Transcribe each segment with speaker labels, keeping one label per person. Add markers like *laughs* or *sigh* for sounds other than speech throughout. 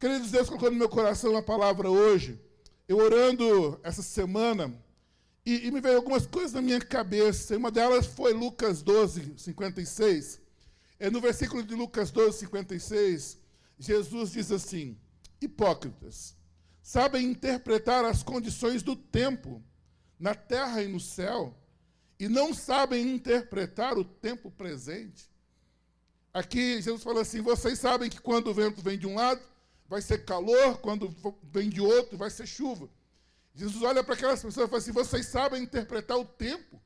Speaker 1: Queridos, Deus colocou no meu coração uma palavra hoje. Eu orando essa semana, e, e, me veio algumas coisas na minha cabeça. Uma delas foi Lucas 12, 56. É no versículo de Lucas 12, 56, Jesus diz assim: Hipócritas, sabem interpretar as condições do tempo na terra e no céu, e não sabem interpretar o tempo presente. Aqui Jesus fala assim: vocês sabem que quando o vento vem de um lado, vai ser calor, quando vem de outro, vai ser chuva. Jesus olha para aquelas pessoas e fala assim: vocês sabem interpretar o tempo,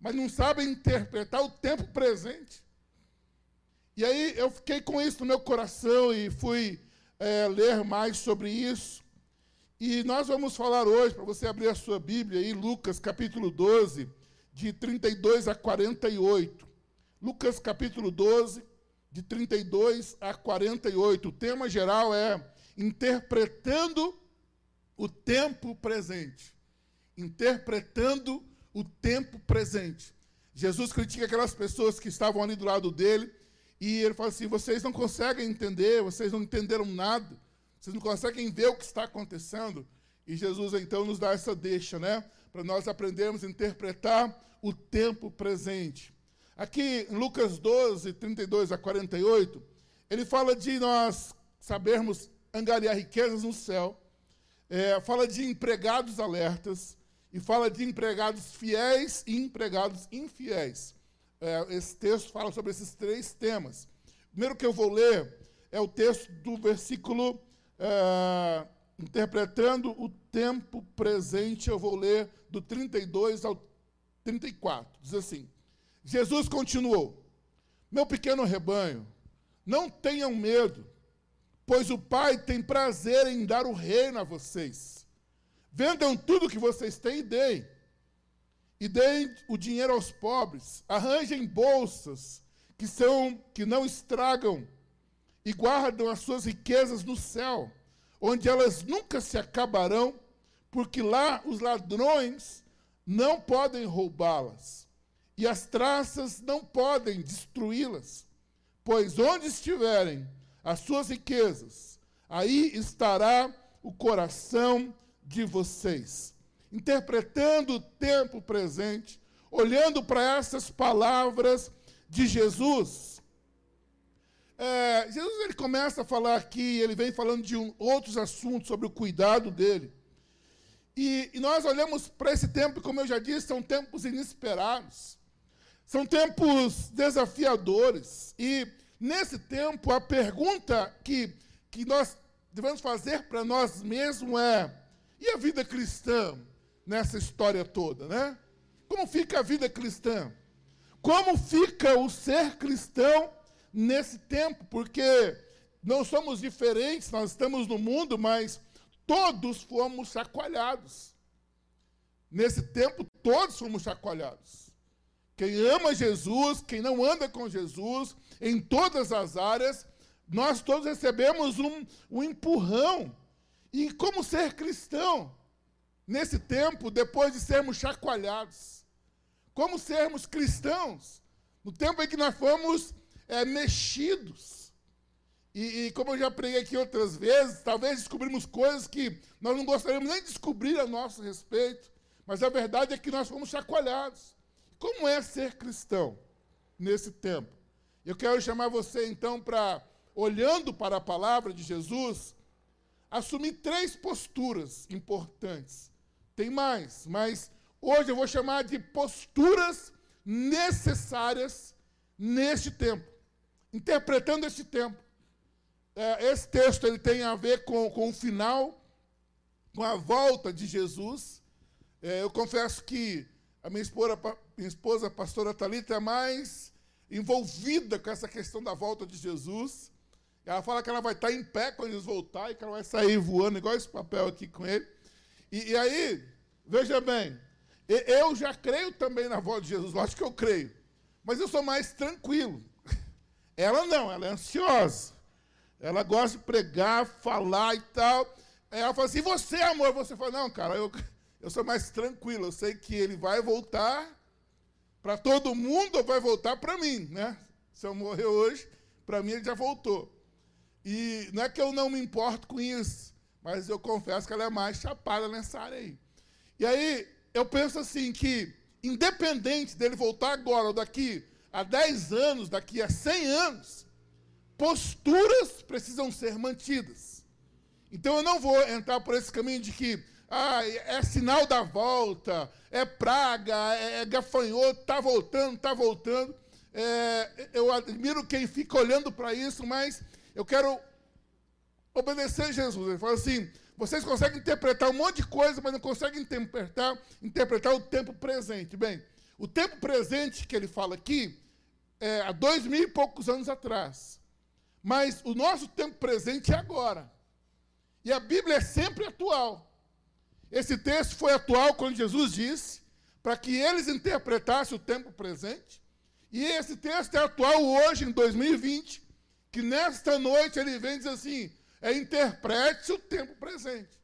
Speaker 1: mas não sabem interpretar o tempo presente. E aí eu fiquei com isso no meu coração e fui é, ler mais sobre isso. E nós vamos falar hoje, para você abrir a sua Bíblia aí, Lucas capítulo 12, de 32 a 48. Lucas capítulo 12, de 32 a 48. O tema geral é interpretando o tempo presente. Interpretando o tempo presente. Jesus critica aquelas pessoas que estavam ali do lado dele e ele fala assim: vocês não conseguem entender, vocês não entenderam nada, vocês não conseguem ver o que está acontecendo. E Jesus então nos dá essa deixa, né? Para nós aprendermos a interpretar o tempo presente. Aqui em Lucas 12, 32 a 48, ele fala de nós sabermos angariar riquezas no céu, é, fala de empregados alertas e fala de empregados fiéis e empregados infiéis. É, esse texto fala sobre esses três temas. O primeiro que eu vou ler é o texto do versículo é, interpretando o tempo presente. Eu vou ler do 32 ao 34. Diz assim: Jesus continuou: Meu pequeno rebanho, não tenham medo, pois o Pai tem prazer em dar o reino a vocês. Vendam tudo que vocês têm e deem. E deem o dinheiro aos pobres. Arranjem bolsas que são que não estragam e guardam as suas riquezas no céu, onde elas nunca se acabarão, porque lá os ladrões não podem roubá-las e as traças não podem destruí-las, pois onde estiverem as suas riquezas, aí estará o coração de vocês. Interpretando o tempo presente, olhando para essas palavras de Jesus, é, Jesus ele começa a falar aqui, ele vem falando de um, outros assuntos sobre o cuidado dele. E, e nós olhamos para esse tempo, como eu já disse, são tempos inesperados. São tempos desafiadores. E, nesse tempo, a pergunta que, que nós devemos fazer para nós mesmos é: e a vida cristã nessa história toda, né? Como fica a vida cristã? Como fica o ser cristão nesse tempo? Porque não somos diferentes, nós estamos no mundo, mas todos fomos chacoalhados. Nesse tempo, todos fomos chacoalhados. Quem ama Jesus, quem não anda com Jesus, em todas as áreas, nós todos recebemos um, um empurrão. E como ser cristão nesse tempo, depois de sermos chacoalhados? Como sermos cristãos no tempo em que nós fomos é, mexidos? E, e, como eu já preguei aqui outras vezes, talvez descobrimos coisas que nós não gostaríamos nem de descobrir a nosso respeito, mas a verdade é que nós fomos chacoalhados. Como é ser cristão nesse tempo? Eu quero chamar você então para, olhando para a palavra de Jesus, assumir três posturas importantes. Tem mais, mas hoje eu vou chamar de posturas necessárias neste tempo, interpretando este tempo. É, esse texto ele tem a ver com, com o final, com a volta de Jesus. É, eu confesso que a minha esposa, minha esposa, a pastora Talita, é mais envolvida com essa questão da volta de Jesus. Ela fala que ela vai estar em pé quando eles voltarem, que ela vai sair voando, igual esse papel aqui com ele. E, e aí, veja bem, eu já creio também na volta de Jesus, lógico que eu creio. Mas eu sou mais tranquilo. *laughs* Ela não, ela é ansiosa. Ela gosta de pregar, falar e tal. Aí ela fala assim, e você, amor? Você fala, não, cara, eu, *laughs* eu sou mais tranquilo, eu sei que ele vai voltar para todo mundo ou vai voltar para mim, né? Se eu morrer hoje, para mim ele já voltou. E não é que eu não me importo com isso, mas eu confesso que ela é mais chapada nessa área aí. E aí eu penso assim que, independente dele voltar agora ou daqui a 10 anos, daqui a 100 anos, posturas precisam ser mantidas. Então eu não vou entrar por esse caminho de que ah, é sinal da volta, é praga, é, é gafanhoto, está voltando, está voltando. É, eu admiro quem fica olhando para isso, mas eu quero obedecer Jesus. Ele fala assim: vocês conseguem interpretar um monte de coisa, mas não conseguem interpretar, interpretar o tempo presente. Bem, o tempo presente que ele fala aqui é há dois mil e poucos anos atrás. Mas o nosso tempo presente é agora. E a Bíblia é sempre atual. Esse texto foi atual quando Jesus disse para que eles interpretassem o tempo presente. E esse texto é atual hoje, em 2020, que nesta noite ele vem dizer assim: é interprete o tempo presente.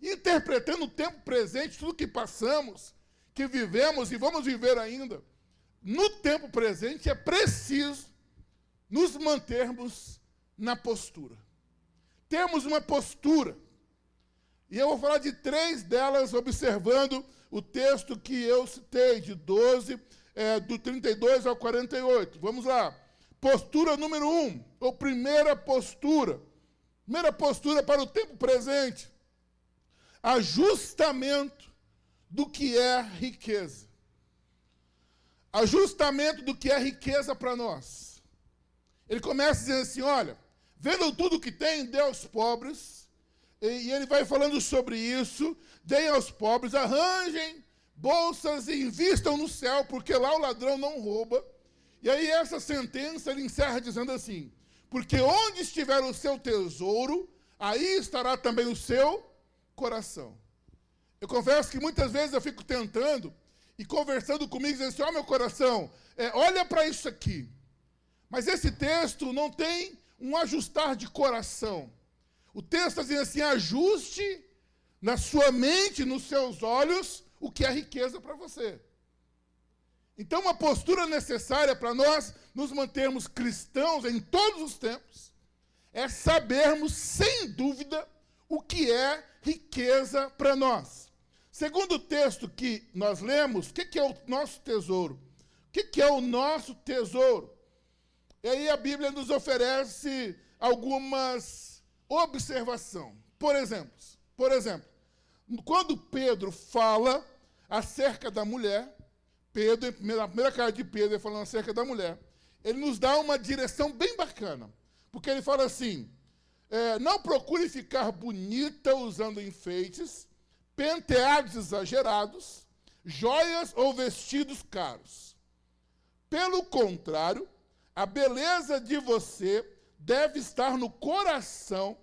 Speaker 1: Interpretando o tempo presente, tudo que passamos, que vivemos e vamos viver ainda, no tempo presente é preciso nos mantermos na postura. Temos uma postura. E eu vou falar de três delas, observando o texto que eu citei, de 12, é, do 32 ao 48. Vamos lá. Postura número um, ou primeira postura. Primeira postura para o tempo presente. Ajustamento do que é riqueza. Ajustamento do que é riqueza para nós. Ele começa dizendo assim: olha, vendam tudo que tem, aos pobres. E, ele vai falando sobre isso. Deem aos pobres, arranjem bolsas e invistam no céu, porque lá o ladrão não rouba. E aí essa sentença ele encerra dizendo assim: porque onde estiver o seu tesouro, aí estará também o seu coração. Eu confesso que muitas vezes eu fico tentando e conversando comigo, dizendo assim: ó, oh, meu coração, é, olha para isso aqui. Mas esse texto não tem um ajustar de coração. O texto está dizendo assim: ajuste na sua mente, nos seus olhos, o que é riqueza para você. Então, uma postura necessária para nós nos mantermos cristãos em todos os tempos é sabermos, sem dúvida, o que é riqueza para nós. Segundo o texto que nós lemos, o que, é o nosso tesouro? O que, é o nosso tesouro? E aí a Bíblia nos oferece algumas observações. Por exemplo, por exemplo, quando Pedro fala acerca da mulher, Pedro, na primeira carta de Pedro, falando acerca da mulher, ele nos dá uma direção bem bacana. Porque ele fala assim: é, não procure ficar bonita usando enfeites, penteados exagerados, joias ou vestidos caros. Pelo contrário, a beleza de você deve estar no coração,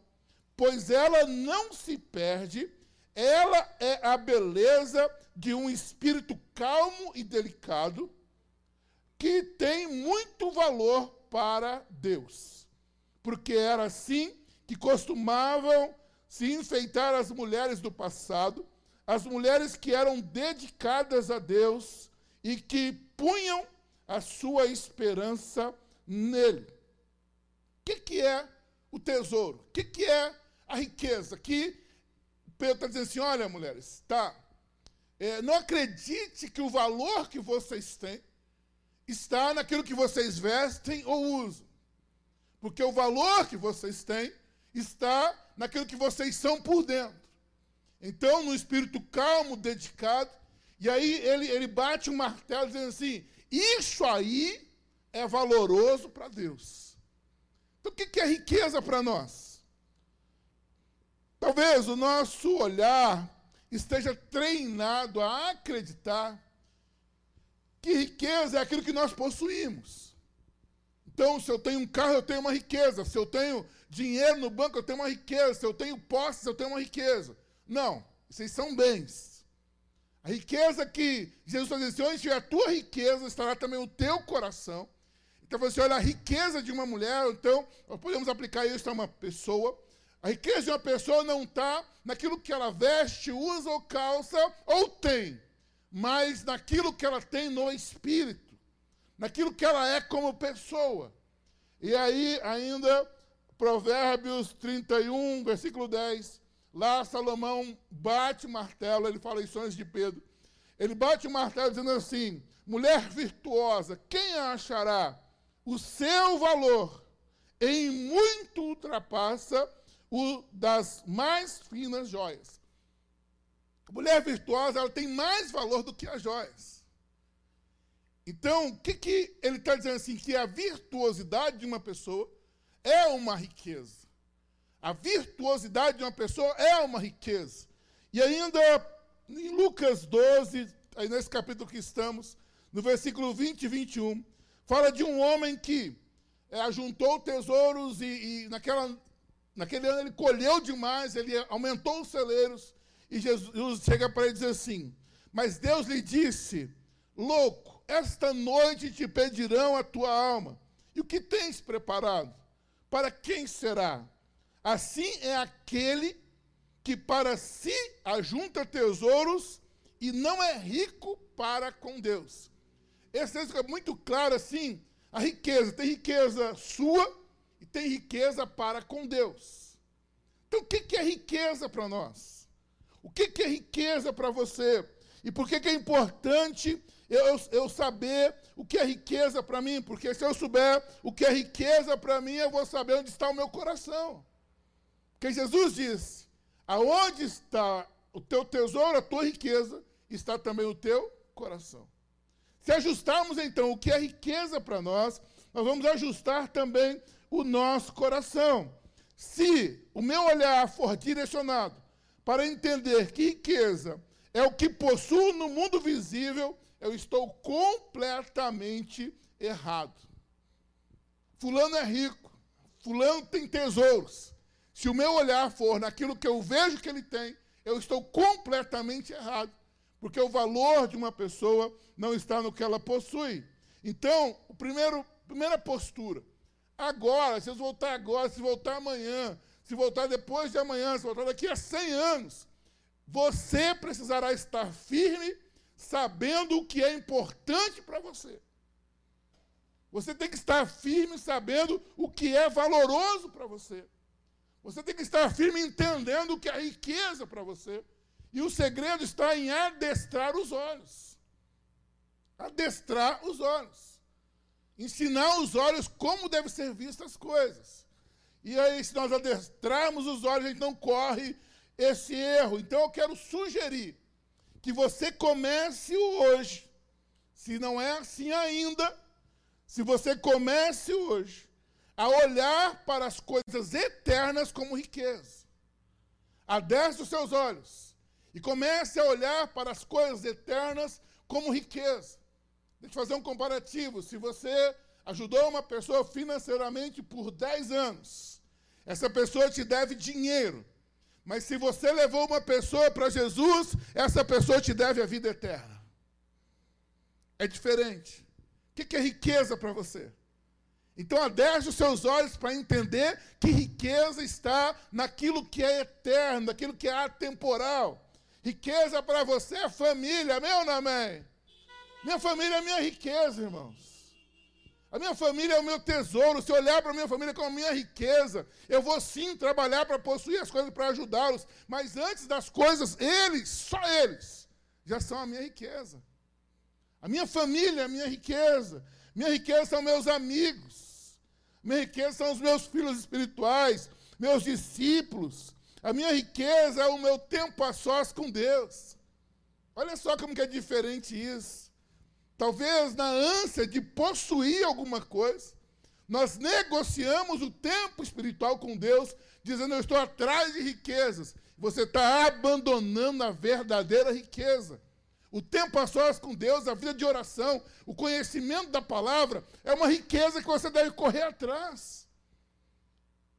Speaker 1: pois ela não se perde, ela é a beleza de um espírito calmo e delicado que tem muito valor para Deus. Porque era assim que costumavam se enfeitar as mulheres do passado, as mulheres que eram dedicadas a Deus e que punham a sua esperança nele. Que, que é o tesouro? O que, que é a riqueza? Que Pedro está dizendo assim: olha, mulheres, tá, é, não acredite que o valor que vocês têm está naquilo que vocês vestem ou usam. Porque o valor que vocês têm está naquilo que vocês são por dentro. Então, no espírito calmo, dedicado, e aí ele, ele bate um martelo dizendo assim: Isso aí é valoroso para Deus. Então, o que é riqueza para nós? Talvez o nosso olhar esteja treinado a acreditar que riqueza é aquilo que nós possuímos. Então, se eu tenho um carro, eu tenho uma riqueza. Se eu tenho dinheiro no banco, eu tenho uma riqueza. Se eu tenho posses, eu tenho uma riqueza. Não, vocês são bens. A riqueza que Jesus está dizendo, onde estiver a tua riqueza, estará também o teu coração. Então você olha a riqueza de uma mulher, então nós podemos aplicar isso a uma pessoa. A riqueza de uma pessoa não está naquilo que ela veste, usa ou calça ou tem, mas naquilo que ela tem no espírito, naquilo que ela é como pessoa. E aí ainda Provérbios 31, versículo 10. Lá Salomão bate o martelo, ele fala isso antes de Pedro. Ele bate o martelo dizendo assim: mulher virtuosa, quem a achará? O seu valor em muito ultrapassa o das mais finas joias. A mulher virtuosa ela tem mais valor do que as joias. Então, o que, que ele está dizendo assim? Que a virtuosidade de uma pessoa é uma riqueza. A virtuosidade de uma pessoa é uma riqueza. E ainda em Lucas 12, aí nesse capítulo que estamos, no versículo 20 e 21, fala de um homem que é, ajuntou tesouros e, e naquela, naquele ano ele colheu demais, ele aumentou os celeiros, e Jesus chega para ele e diz assim: Mas Deus lhe disse, louco, esta noite te pedirão a tua alma. E o que tens preparado? Para quem será? Assim é aquele que para si ajunta tesouros e não é rico para com Deus. Esse texto é muito claro assim, a riqueza, tem riqueza sua e tem riqueza para com Deus. Então o que é riqueza para nós? O que é riqueza para você? E por que, é importante eu, eu saber o que é riqueza para mim? Porque se eu souber o que é riqueza para mim, eu vou saber onde está o meu coração. Porque Jesus diz: aonde está o teu tesouro, a tua riqueza, está também o teu coração. Se ajustarmos então o que é riqueza para nós, nós vamos ajustar também o nosso coração. Se o meu olhar for direcionado para entender que riqueza é o que possuo no mundo visível, eu estou completamente errado. Fulano é rico, Fulano tem tesouros. Se o meu olhar for naquilo que eu vejo que ele tem, eu estou completamente errado. Porque o valor de uma pessoa não está no que ela possui. Então, o primeiro, primeira postura. Agora, se voltar agora, se voltar amanhã, se voltar depois de amanhã, se voltar daqui a 100 anos, você precisará estar firme, sabendo o que é importante para você. Você tem que estar firme, sabendo o que é valoroso para você. Você tem que estar firme, entendendo o que é riqueza para você. E o segredo está em adestrar os olhos. Adestrar os olhos. Ensinar os olhos como devem ser vistas as coisas. E aí, se nós adestrarmos os olhos, a gente não corre esse erro. Então, eu quero sugerir que você comece hoje. Se não é assim ainda, se você comece hoje a olhar para as coisas eternas como riqueza. Adestre os seus olhos e comece a olhar para as coisas eternas como riqueza. Deixa eu fazer um comparativo. Se você ajudou uma pessoa financeiramente por 10 anos, essa pessoa te deve dinheiro. Mas se você levou uma pessoa para Jesus, essa pessoa te deve a vida eterna. É diferente. O que é riqueza para você? Então, adeste os seus olhos para entender que riqueza está naquilo que é eterno, naquilo que é atemporal. Riqueza para você é família, não amém? Minha família é minha riqueza, irmãos. A minha família é o meu tesouro. Se olhar para a minha família como a minha riqueza, eu vou sim trabalhar para possuir as coisas para ajudá-los. Mas antes das coisas, eles, só eles, já são a minha riqueza. A minha família é a minha riqueza. Minha riqueza são meus amigos. Minha riqueza são os meus filhos espirituais, meus discípulos, a minha riqueza é o meu tempo a sós com Deus. Olha só como que é diferente isso. Talvez na ânsia de possuir alguma coisa, nós negociamos o tempo espiritual com Deus, dizendo eu estou atrás de riquezas. Você está abandonando a verdadeira riqueza. O tempo a sós com Deus, a vida de oração, o conhecimento da palavra, é uma riqueza que você deve correr atrás.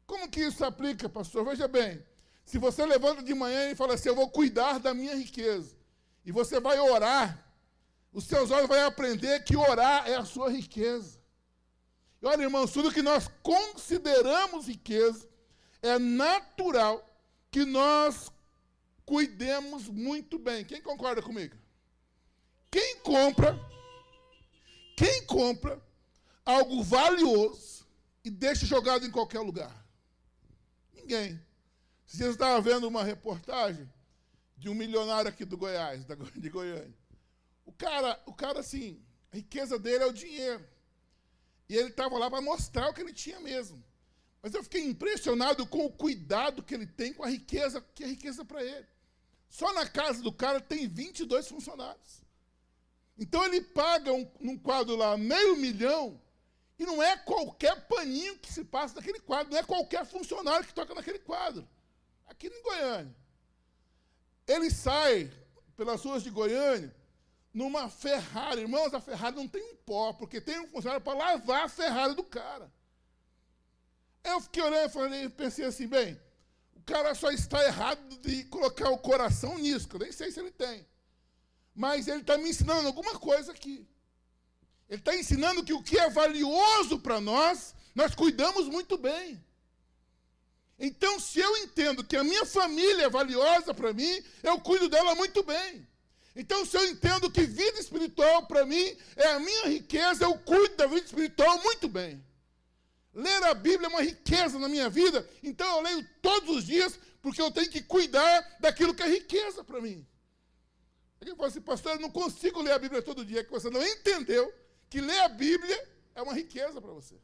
Speaker 1: Como que isso aplica, pastor? Veja bem, se você levanta de manhã e fala assim, eu vou cuidar da minha riqueza, e você vai orar, os seus olhos vão aprender que orar é a sua riqueza. E olha, irmãos, tudo que nós consideramos riqueza, é natural que nós cuidemos muito bem. Quem concorda comigo? Quem compra, quem compra algo valioso e deixa jogado em qualquer lugar? ninguém. Esses dias eu estava vendo uma reportagem de um milionário aqui do Goiás, de Goiânia. O cara, o cara, assim, a riqueza dele é o dinheiro. E ele estava lá para mostrar o que ele tinha mesmo. Mas eu fiquei impressionado com o cuidado que ele tem com a riqueza, que é riqueza para ele. Só na casa do cara tem 22 funcionários. Então ele paga um, num quadro lá meio milhão, e não é qualquer paninho que se passa naquele quadro, não é qualquer funcionário que toca naquele quadro. Aqui em Goiânia. Ele sai pelas ruas de Goiânia numa Ferrari. Irmãos, a Ferrari não tem um pó, porque tem um funcionário para lavar a Ferrari do cara. Eu fiquei olhando e pensei assim, bem, o cara só está errado de colocar o coração nisso, que eu nem sei se ele tem. Mas ele está me ensinando alguma coisa aqui. Ele está ensinando que o que é valioso para nós, nós cuidamos muito bem. Então, se eu entendo que a minha família é valiosa para mim, eu cuido dela muito bem. Então, se eu entendo que vida espiritual para mim é a minha riqueza, eu cuido da vida espiritual muito bem. Ler a Bíblia é uma riqueza na minha vida, então eu leio todos os dias, porque eu tenho que cuidar daquilo que é riqueza para mim. Alguém fala assim, pastor, eu não consigo ler a Bíblia todo dia, que você não entendeu que ler a Bíblia é uma riqueza para você.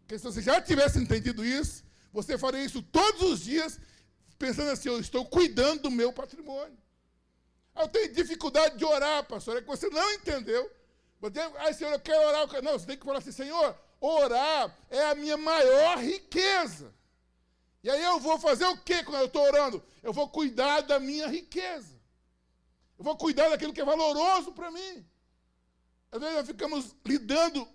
Speaker 1: Porque se você já tivesse entendido isso, você faria isso todos os dias, pensando assim, eu estou cuidando do meu patrimônio. Eu tenho dificuldade de orar, pastor. É que você não entendeu. Você, ah, Senhor, eu quero orar. Não, você tem que falar assim, Senhor, orar é a minha maior riqueza. E aí eu vou fazer o que quando eu estou orando? Eu vou cuidar da minha riqueza. Eu vou cuidar daquilo que é valoroso para mim. Às vezes nós ficamos lidando,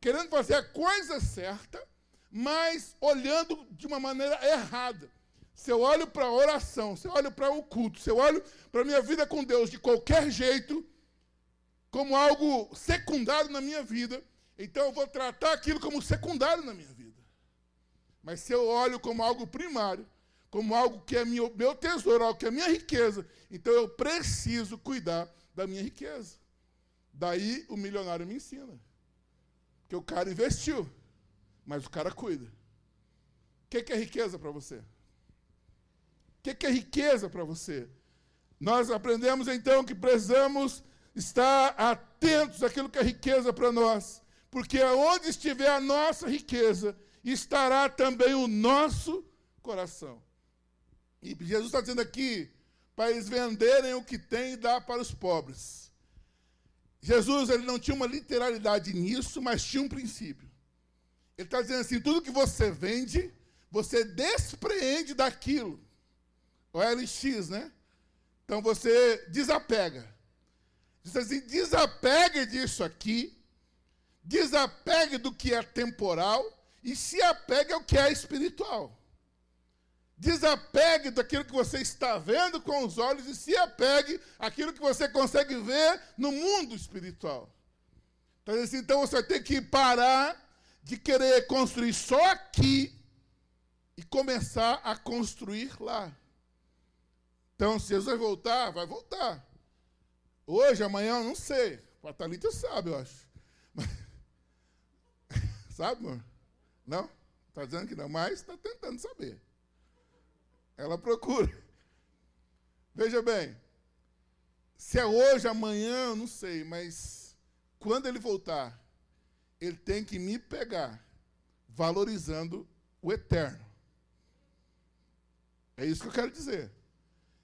Speaker 1: querendo fazer a coisa certa, mas olhando de uma maneira errada. Se eu olho para a oração, se eu olho para o culto, se eu olho para a minha vida com Deus de qualquer jeito, como algo secundário na minha vida, então eu vou tratar aquilo como secundário na minha vida. Mas se eu olho como algo primário, como algo que é meu, meu tesouro, algo que é minha riqueza, então eu preciso cuidar da minha riqueza. Daí o milionário me ensina. Que o cara investiu, mas o cara cuida. O que, que é riqueza para você? O que, que é riqueza para você? Nós aprendemos então que precisamos estar atentos àquilo que é riqueza para nós, porque onde estiver a nossa riqueza, estará também o nosso coração. E Jesus está dizendo aqui para eles venderem o que têm e dar para os pobres. Jesus ele não tinha uma literalidade nisso, mas tinha um princípio. Ele está dizendo assim: tudo que você vende, você despreende daquilo OLX, né? Então você desapega. Diz assim: desapegue disso aqui, desapegue do que é temporal e se apegue ao que é espiritual. Desapegue daquilo que você está vendo com os olhos e se apegue àquilo que você consegue ver no mundo espiritual. Então, assim, então você tem que parar de querer construir só aqui e começar a construir lá. Então, se Jesus vai voltar, vai voltar. Hoje, amanhã, eu não sei. A Thalita sabe, eu acho. Mas, *laughs* sabe, amor? Não? Está dizendo que não, mas está tentando saber. Ela procura. Veja bem, se é hoje, amanhã, eu não sei, mas quando ele voltar, ele tem que me pegar, valorizando o eterno. É isso que eu quero dizer.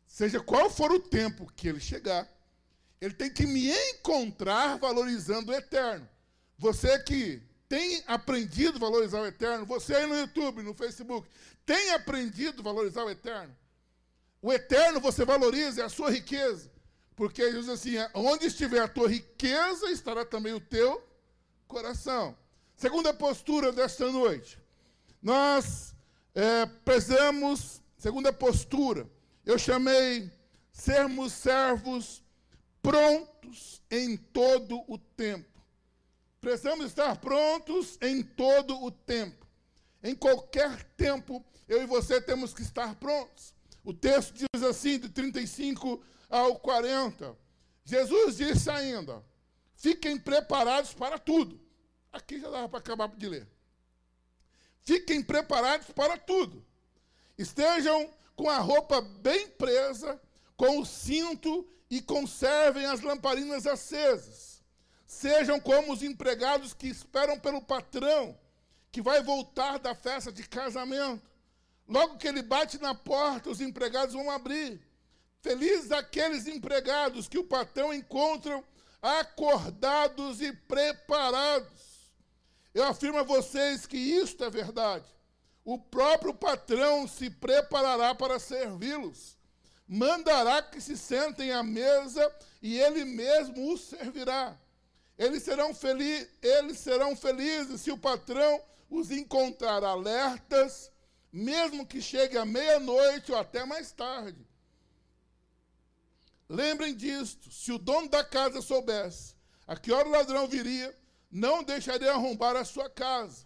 Speaker 1: Seja qual for o tempo que ele chegar, ele tem que me encontrar valorizando o eterno. Você que tem aprendido a valorizar o eterno, você aí no YouTube, no Facebook, tem aprendido a valorizar o eterno? O eterno você valoriza, é a sua riqueza. Porque ele diz assim: onde estiver a tua riqueza, estará também o teu coração. Segunda postura desta noite. Nós é, precisamos, segunda postura, eu chamei sermos servos prontos em todo o tempo. Precisamos estar prontos em todo o tempo. Em qualquer tempo, eu e você temos que estar prontos. O texto diz assim, de 35 ao 40. Jesus disse ainda: fiquem preparados para tudo. Aqui já dava para acabar de ler. Fiquem preparados para tudo Estejam com a roupa bem presa, com o cinto e conservem as lamparinas acesas. Sejam como os empregados que esperam pelo patrão, que vai voltar da festa de casamento. Logo que ele bate na porta, os empregados vão abrir. Felizes aqueles empregados que o patrão encontram acordados e preparados. Eu afirmo a vocês que isto é verdade. O próprio patrão se preparará para servi-los. Mandará que se sentem à mesa e ele mesmo os servirá. Eles serão, felizes, eles serão felizes se o patrão os encontrar alertas, mesmo que chegue à meia-noite ou até mais tarde. Lembrem disto: se o dono da casa soubesse a que hora o ladrão viria, não deixaria arrombar a sua casa.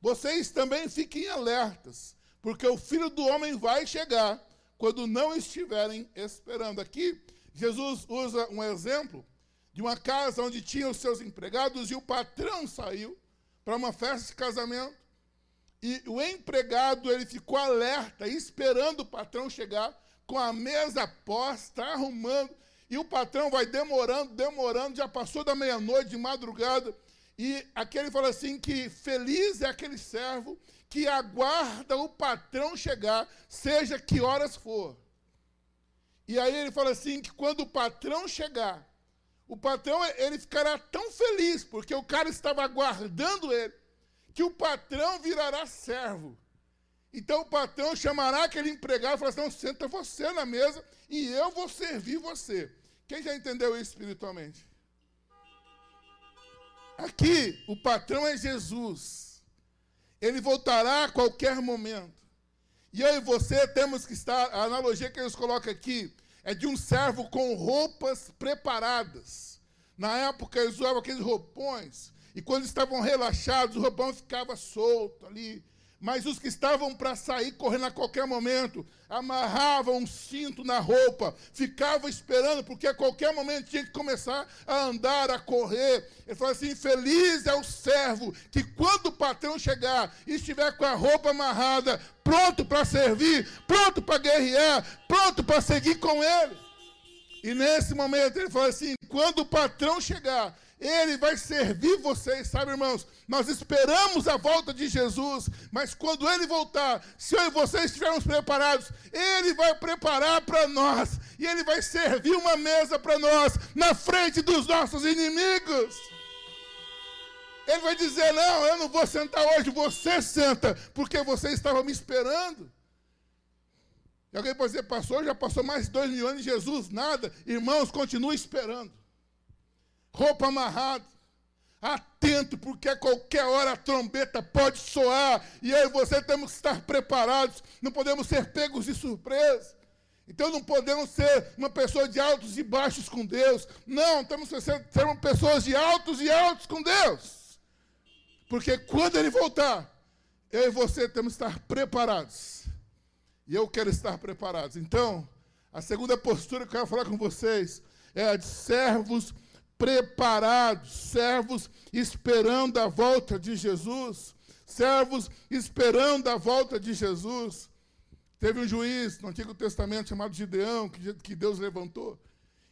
Speaker 1: Vocês também fiquem alertas, porque o filho do homem vai chegar quando não estiverem esperando. Aqui, Jesus usa um exemplo de uma casa onde tinha os seus empregados e o patrão saiu para uma festa de casamento. E o empregado ele ficou alerta, esperando o patrão chegar com a mesa posta, arrumando, e o patrão vai demorando, demorando, já passou da meia-noite, de madrugada, e aquele fala assim que feliz é aquele servo que aguarda o patrão chegar, seja que horas for. E aí ele fala assim que quando o patrão chegar, o patrão ele ficará tão feliz porque o cara estava aguardando ele, que o patrão virará servo. Então o patrão chamará aquele empregado e falará assim: senta você na mesa e eu vou servir você. Quem já entendeu isso espiritualmente? Aqui, o patrão é Jesus. Ele voltará a qualquer momento. E eu e você temos que estar, a analogia que eles colocam aqui é de um servo com roupas preparadas. Na época eles usavam aqueles roupões, e quando estavam relaxados, o roupão ficava solto ali, mas os que estavam para sair correndo a qualquer momento, amarravam um cinto na roupa, ficavam esperando, porque a qualquer momento tinha que começar a andar, a correr. Ele falou assim: feliz é o servo que, quando o patrão chegar e estiver com a roupa amarrada, pronto para servir, pronto para guerrear, pronto para seguir com ele. E nesse momento ele falou assim: quando o patrão chegar ele vai servir vocês, sabe, irmãos? Nós esperamos a volta de Jesus, mas quando ele voltar, se eu e vocês estivermos preparados, ele vai preparar para nós, e ele vai servir uma mesa para nós, na frente dos nossos inimigos. Ele vai dizer: Não, eu não vou sentar hoje, você senta, porque você estava me esperando. E alguém pode dizer, passou, já passou mais de dois mil anos Jesus, nada. Irmãos, continue esperando roupa amarrada, atento, porque a qualquer hora a trombeta pode soar, e eu e você temos que estar preparados, não podemos ser pegos de surpresa. Então não podemos ser uma pessoa de altos e baixos com Deus. Não, temos que ser, ser pessoas de altos e altos com Deus. Porque quando Ele voltar, eu e você temos que estar preparados. E eu quero estar preparados. Então, a segunda postura que eu quero falar com vocês é a de servos preparados, servos esperando a volta de Jesus, servos esperando a volta de Jesus. Teve um juiz no Antigo Testamento chamado Gideão, que, Deus levantou.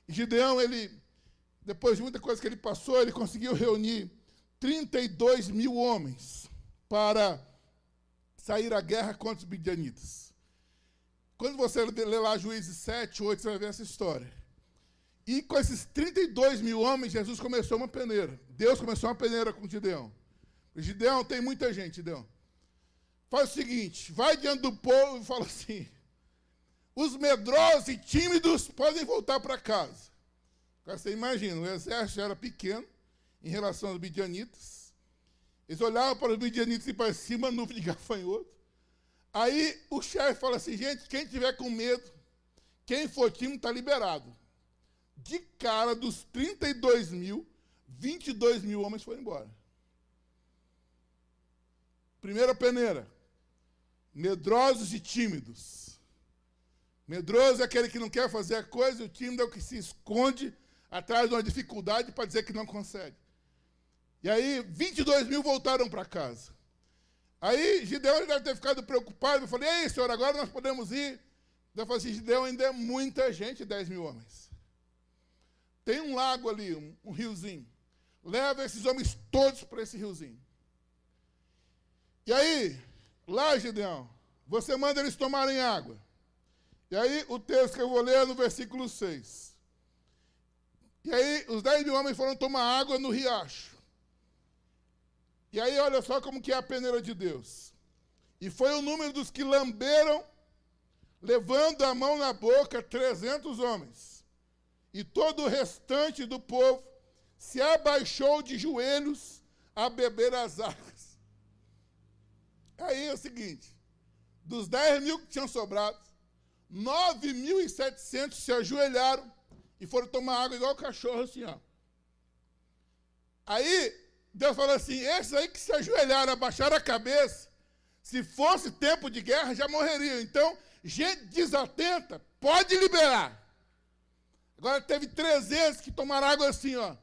Speaker 1: Gideão, ele, depois de muita coisa que ele passou, ele conseguiu reunir 32 mil homens para sair à guerra contra os midianitas. Quando você lê lá Juízes 7, 8, você vai ver essa história. E com esses 32 mil homens, Jesus começou uma peneira. Deus começou uma peneira com Gideão. Gideão tem muita gente, Gideão. Faz o seguinte: vai diante do povo e fala assim: os medrosos e tímidos podem voltar para casa. Agora você imagina, o exército era pequeno em relação aos midianitas. Eles olhavam para os midianitas e para cima, nuvem de *laughs* gafanhoto. Aí o chefe fala assim: gente, quem tiver com medo, quem for tímido está liberado de cara dos 32 mil, 22 mil homens foram embora. Primeira peneira. Medrosos e tímidos. Medroso é aquele que não quer fazer a coisa, e o tímido é o que se esconde atrás de uma dificuldade para dizer que não consegue. E aí, 22 mil voltaram para casa. Aí Gideão deve ter ficado preocupado. Eu falei, ei, senhor, agora nós podemos ir. Eu falei assim, Gideão ainda é muita gente, 10 mil homens. Tem um lago ali, um, um riozinho. Leva esses homens todos para esse riozinho. E aí, lá, Gideão, você manda eles tomarem água. E aí, o texto que eu vou ler é no versículo 6. E aí, os 10 mil homens foram tomar água no riacho. E aí, olha só como que é a peneira de Deus. E foi o número dos que lamberam, levando a mão na boca, 300 homens. E todo o restante do povo se abaixou de joelhos a beber as águas. Aí é o seguinte: dos 10 mil que tinham sobrado, 9.700 se ajoelharam e foram tomar água igual cachorro, assim, ó. Aí, Deus falou assim: esses aí que se ajoelharam, abaixaram a cabeça, se fosse tempo de guerra, já morreriam. Então, gente desatenta, pode liberar. Agora teve 300 que tomaram água assim, ó,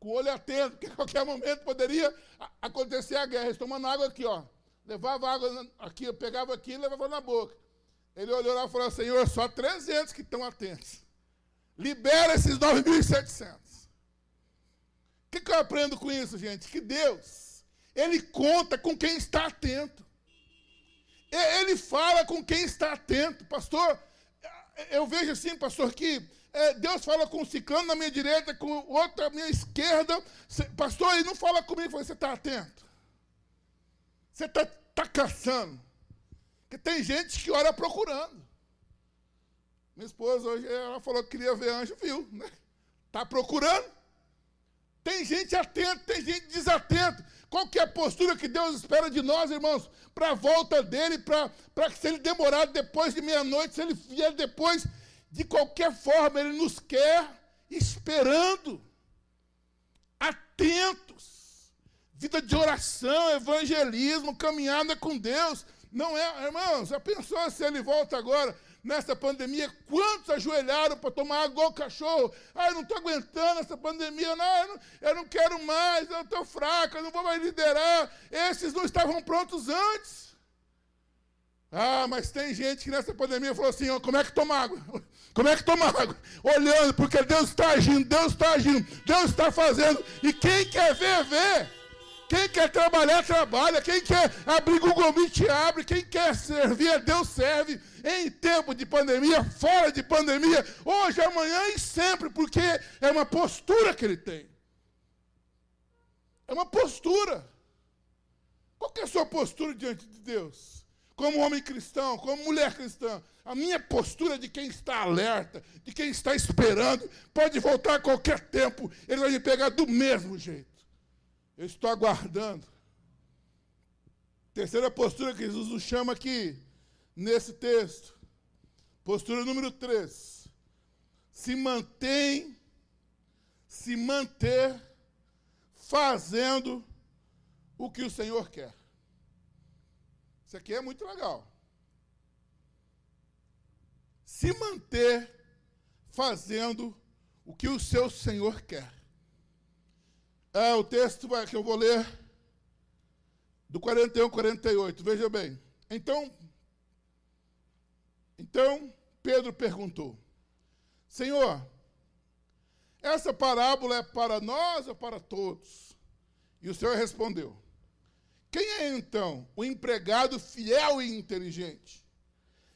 Speaker 1: com o olho atento, porque *laughs* a qualquer momento poderia acontecer a guerra. Eles tomando água aqui, ó. Levava água aqui, pegava aqui e levava na boca. Ele olhou lá e falou: Senhor, só 300 que estão atentos. Libera esses 9.700 que, que eu aprendo com isso, gente? Que Deus, Ele conta com quem está atento. Ele fala com quem está atento. Pastor, eu vejo assim, pastor, que é, Deus fala com o ciclano na minha direita, com outro na minha esquerda. Pastor, ele não fala comigo, você está atento. Você está tá caçando. Porque tem gente que ora procurando. Minha esposa hoje, ela falou que queria ver anjo, viu? Né? Tá procurando? Tem gente atenta, tem gente desatenta. Qual que é a postura que Deus espera de nós, irmãos? Para a volta dele, para que se ele demorar depois de meia-noite, se ele vier depois, de qualquer forma, ele nos quer esperando, atentos. Vida de oração, evangelismo, caminhada com Deus. Não é, irmãos, já pensou se ele volta agora? nessa pandemia, quantos ajoelharam para tomar água igual cachorro? Ah, eu não estou aguentando essa pandemia, não eu, não, eu não quero mais, eu estou fraco, eu não vou mais liderar. Esses não estavam prontos antes. Ah, mas tem gente que nessa pandemia falou assim: como é que toma água? Como é que toma água? Olhando, porque Deus está agindo, Deus está agindo, Deus está fazendo. E quem quer ver, vê. Quem quer trabalhar, trabalha. Quem quer abrir Google Meet, abre. Quem quer servir Deus, serve. Em tempo de pandemia, fora de pandemia, hoje, amanhã e sempre, porque é uma postura que ele tem. É uma postura. Qual é a sua postura diante de Deus? Como homem cristão, como mulher cristã. A minha postura de quem está alerta, de quem está esperando, pode voltar a qualquer tempo, ele vai me pegar do mesmo jeito. Eu estou aguardando. Terceira postura que Jesus nos chama aqui, nesse texto. Postura número 3. Se mantém, se manter fazendo o que o Senhor quer. Isso aqui é muito legal. Se manter fazendo o que o seu Senhor quer. É o texto que eu vou ler do 41 48. Veja bem. Então, então Pedro perguntou: Senhor, essa parábola é para nós ou para todos? E o Senhor respondeu: Quem é então o empregado fiel e inteligente?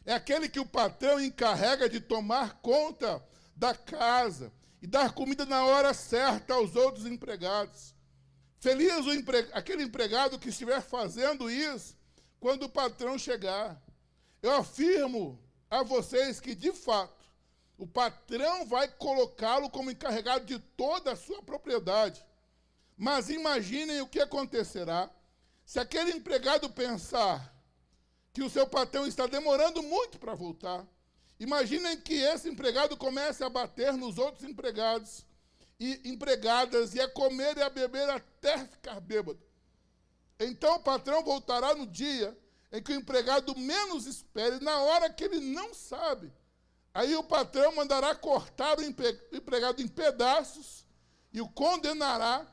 Speaker 1: É aquele que o patrão encarrega de tomar conta da casa e dar comida na hora certa aos outros empregados. Feliz o empre... aquele empregado que estiver fazendo isso quando o patrão chegar. Eu afirmo a vocês que, de fato, o patrão vai colocá-lo como encarregado de toda a sua propriedade. Mas imaginem o que acontecerá se aquele empregado pensar que o seu patrão está demorando muito para voltar Imaginem que esse empregado comece a bater nos outros empregados e empregadas e a comer e a beber até ficar bêbado. Então o patrão voltará no dia em que o empregado menos espere, na hora que ele não sabe. Aí o patrão mandará cortar o empregado em pedaços e o condenará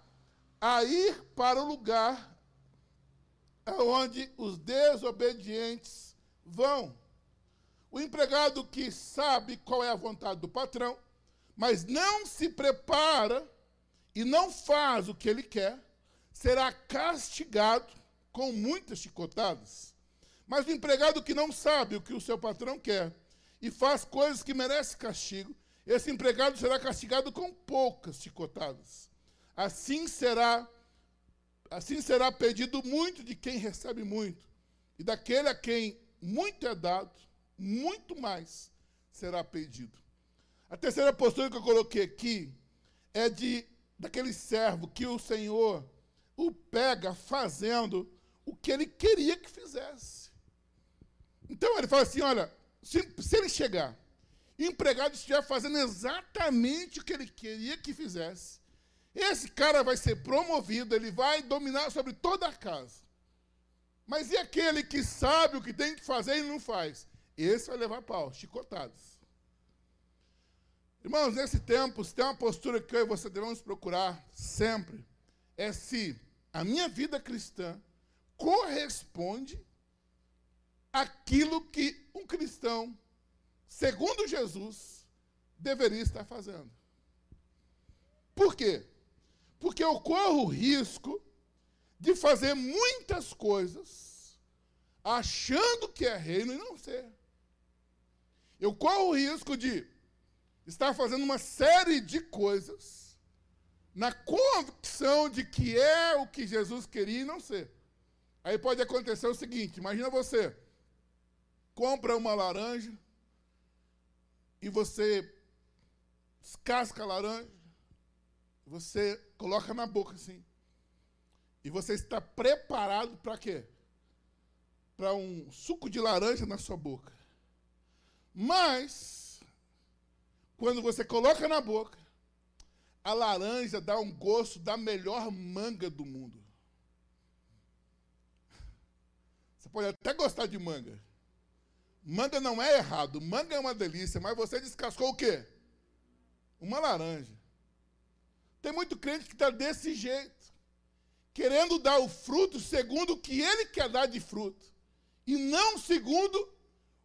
Speaker 1: a ir para o lugar aonde os desobedientes vão. O empregado que sabe qual é a vontade do patrão, mas não se prepara e não faz o que ele quer, será castigado com muitas chicotadas. Mas o empregado que não sabe o que o seu patrão quer e faz coisas que merecem castigo, esse empregado será castigado com poucas chicotadas. Assim será assim será pedido muito de quem recebe muito, e daquele a quem muito é dado, muito mais será pedido. A terceira postura que eu coloquei aqui é de daquele servo que o Senhor o pega fazendo o que ele queria que fizesse. Então ele fala assim: olha, se, se ele chegar empregado estiver fazendo exatamente o que ele queria que fizesse, esse cara vai ser promovido, ele vai dominar sobre toda a casa. Mas e aquele que sabe o que tem que fazer e não faz? Esse vai levar pau, chicotadas. Irmãos, nesse tempo, se tem uma postura que eu e você devemos procurar sempre, é se a minha vida cristã corresponde àquilo que um cristão, segundo Jesus, deveria estar fazendo. Por quê? Porque eu corro o risco de fazer muitas coisas achando que é reino e não ser. Eu corro o risco de estar fazendo uma série de coisas na convicção de que é o que Jesus queria e não ser. Aí pode acontecer o seguinte: imagina você compra uma laranja e você descasca a laranja, você coloca na boca assim. E você está preparado para quê? Para um suco de laranja na sua boca. Mas, quando você coloca na boca, a laranja dá um gosto da melhor manga do mundo. Você pode até gostar de manga. Manga não é errado, manga é uma delícia, mas você descascou o quê? Uma laranja. Tem muito crente que está desse jeito, querendo dar o fruto segundo o que ele quer dar de fruto, e não segundo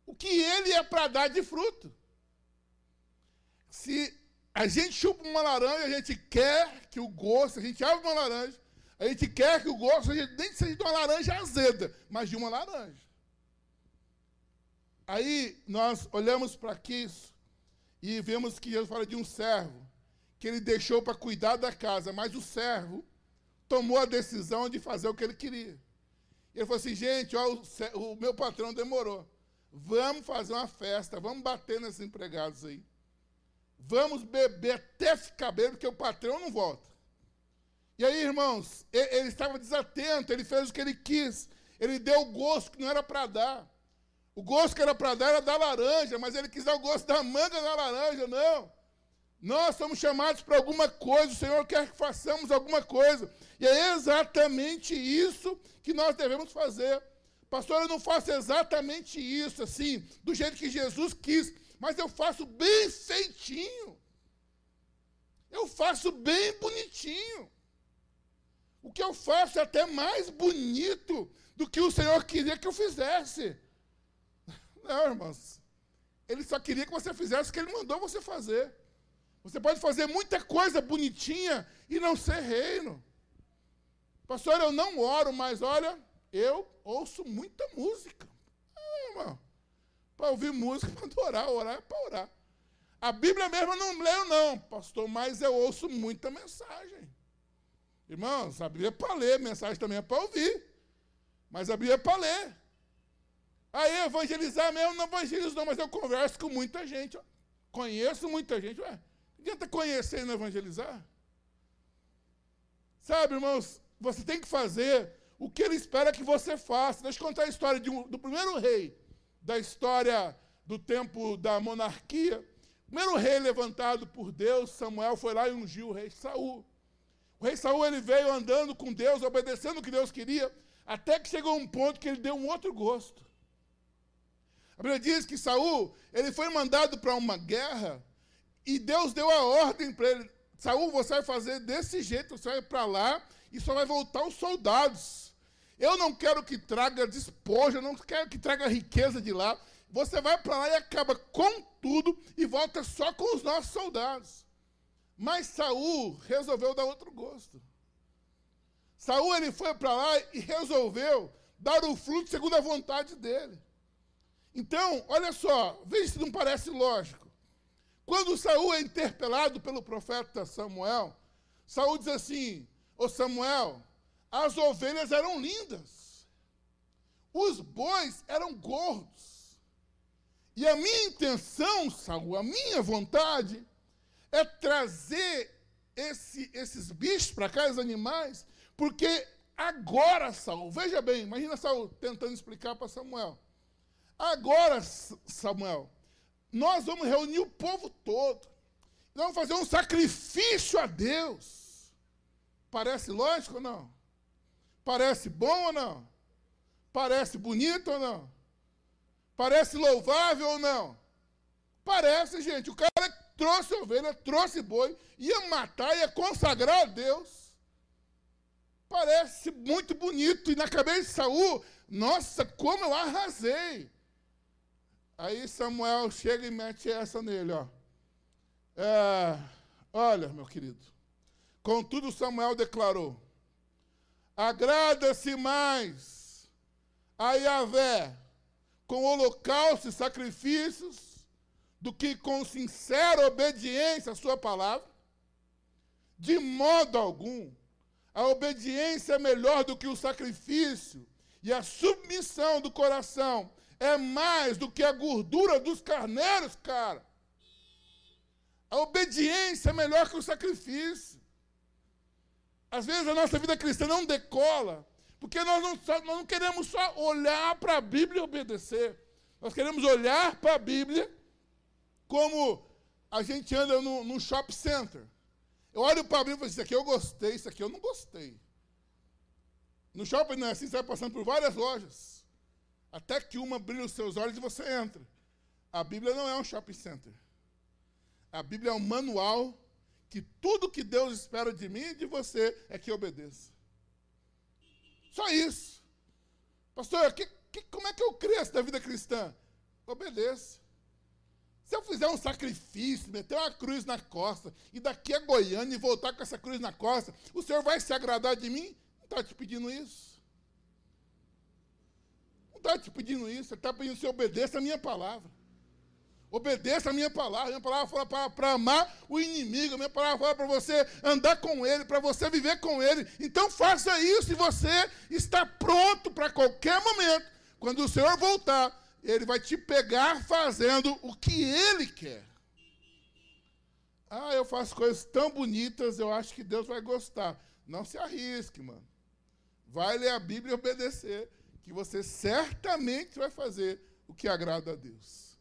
Speaker 1: o que ele é para dar de fruto. Se a gente chupa uma laranja, a gente quer que o gosto, a gente abre uma laranja, a gente quer que o gosto nem seja de uma laranja azeda, mas de uma laranja. Aí nós olhamos para isso e vemos que Jesus fala de um servo que ele deixou para cuidar da casa, mas o servo tomou a decisão de fazer o que ele queria. Ele falou assim: gente, ó, o, o meu patrão demorou. Vamos fazer uma festa, vamos bater nesses empregados aí. Vamos beber até ficar bêbado, porque o patrão não volta. E aí, irmãos, ele, ele estava desatento, ele fez o que ele quis. Ele deu o gosto que não era para dar. O gosto que era para dar era da laranja, mas ele quis dar o gosto da manga na laranja, não. Nós somos chamados para alguma coisa, o Senhor quer que façamos alguma coisa. E é exatamente isso que nós devemos fazer. Pastor, eu não faço exatamente isso, assim, do jeito que Jesus quis, mas eu faço bem feitinho. Eu faço bem bonitinho. O que eu faço é até mais bonito do que o Senhor queria que eu fizesse. *laughs* Não, irmãos. Ele só queria que você fizesse o que ele mandou você fazer. Você pode fazer muita coisa bonitinha e não ser reino. Pastor, eu não oro, mas olha, eu ouço muita música. Ah, irmão para ouvir música, *laughs* para adorar, orar é para orar. A Bíblia mesmo eu não leio, não, pastor, mas eu ouço muita mensagem. Irmãos, a Bíblia é para ler, mensagem também é para ouvir. Mas a Bíblia é para ler. Aí evangelizar mesmo, não evangelizo não, mas eu converso com muita gente. Ó. Conheço muita gente. Ué, adianta conhecer e não evangelizar? Sabe, irmãos, você tem que fazer o que ele espera que você faça. Deixa eu contar a história um, do primeiro rei da história do tempo da monarquia. O primeiro rei levantado por Deus, Samuel, foi lá e ungiu o rei Saul. O rei Saul ele veio andando com Deus, obedecendo o que Deus queria, até que chegou um ponto que ele deu um outro gosto. A Bíblia diz que Saul ele foi mandado para uma guerra e Deus deu a ordem para ele: Saul, você vai fazer desse jeito, você vai para lá e só vai voltar os soldados. Eu não quero que traga despojo, eu não quero que traga riqueza de lá. Você vai para lá e acaba com tudo e volta só com os nossos soldados. Mas Saul resolveu dar outro gosto. Saul ele foi para lá e resolveu dar o fruto segundo a vontade dele. Então, olha só, veja se não parece lógico. Quando Saul é interpelado pelo profeta Samuel, Saul diz assim: Ô Samuel, as ovelhas eram lindas, os bois eram gordos. E a minha intenção, Saul, a minha vontade, é trazer esse, esses bichos para cá, os animais, porque agora, Saul, veja bem, imagina Saul tentando explicar para Samuel. Agora, Samuel, nós vamos reunir o povo todo. Vamos fazer um sacrifício a Deus. Parece lógico ou não? Parece bom ou não? Parece bonito ou não? Parece louvável ou não? Parece, gente. O cara trouxe ovelha, trouxe boi, ia matar, ia consagrar a Deus parece muito bonito. E na cabeça de Saul, nossa, como eu arrasei. Aí Samuel chega e mete essa nele, ó. É, olha, meu querido. Contudo, Samuel declarou: agrada-se mais a Yahvé com holocausto e sacrifícios do que com sincera obediência à sua palavra? De modo algum a obediência é melhor do que o sacrifício, e a submissão do coração é mais do que a gordura dos carneiros, cara. A obediência é melhor que o sacrifício. Às vezes a nossa vida cristã não decola, porque nós não, só, nós não queremos só olhar para a Bíblia e obedecer. Nós queremos olhar para a Bíblia como a gente anda no, no shopping center. Eu olho para a Bíblia e falo, isso aqui eu gostei, isso aqui eu não gostei. No shopping não é assim, você vai passando por várias lojas. Até que uma brilha os seus olhos e você entra. A Bíblia não é um shopping center. A Bíblia é um manual que tudo que Deus espera de mim e de você é que obedeça. Só isso. Pastor, que, que, como é que eu cresço na vida cristã? Obedeça. Se eu fizer um sacrifício, meter uma cruz na costa, e daqui a Goiânia e voltar com essa cruz na costa, o Senhor vai se agradar de mim? Não está te pedindo isso. Está te pedindo isso. Ele está pedindo que você obedeça a minha palavra. Obedeça a minha palavra. A minha palavra fala para amar o inimigo. A minha palavra fala para você andar com ele, para você viver com ele. Então faça isso e você está pronto para qualquer momento. Quando o Senhor voltar, ele vai te pegar fazendo o que ele quer. Ah, eu faço coisas tão bonitas, eu acho que Deus vai gostar. Não se arrisque, mano. Vai ler a Bíblia e obedecer, que você certamente vai fazer o que agrada a Deus.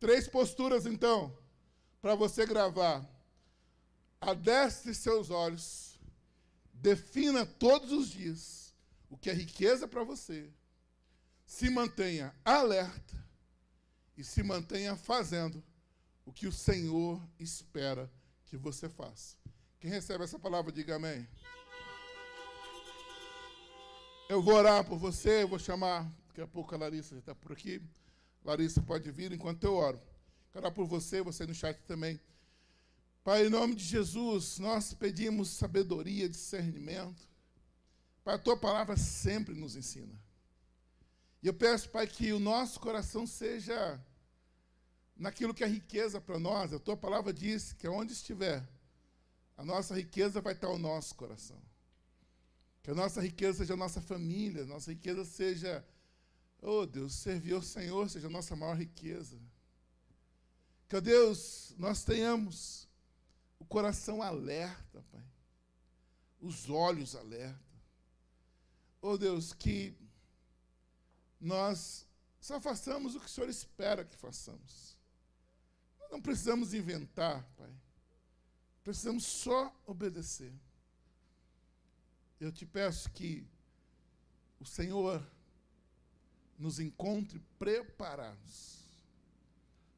Speaker 1: Três posturas, então, para você gravar. Adestre seus olhos, defina todos os dias o que é riqueza para você se mantenha alerta e se mantenha fazendo o que o Senhor espera que você faça. Quem recebe essa palavra, diga amém. Eu vou orar por você, eu vou chamar, daqui a pouco a Larissa já está por aqui. Larissa pode vir enquanto eu oro. Quero orar por você, você no chat também. Pai, em nome de Jesus, nós pedimos sabedoria, discernimento. Pai, a tua palavra sempre nos ensina. E eu peço, Pai, que o nosso coração seja naquilo que é riqueza para nós. A tua palavra diz que onde estiver, a nossa riqueza vai estar o nosso coração. Que a nossa riqueza seja a nossa família, a nossa riqueza seja, oh Deus, servir ao Senhor seja a nossa maior riqueza. Que, oh Deus, nós tenhamos o coração alerta, Pai. Os olhos alerta. Oh Deus, que nós só façamos o que o Senhor espera que façamos. Não precisamos inventar, Pai. Precisamos só obedecer. Eu te peço que o Senhor nos encontre preparados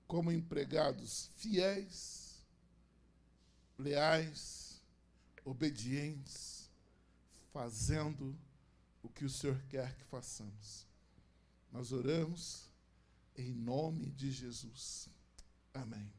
Speaker 1: como empregados fiéis, leais, obedientes, fazendo o que o Senhor quer que façamos. Nós oramos em nome de Jesus. Amém.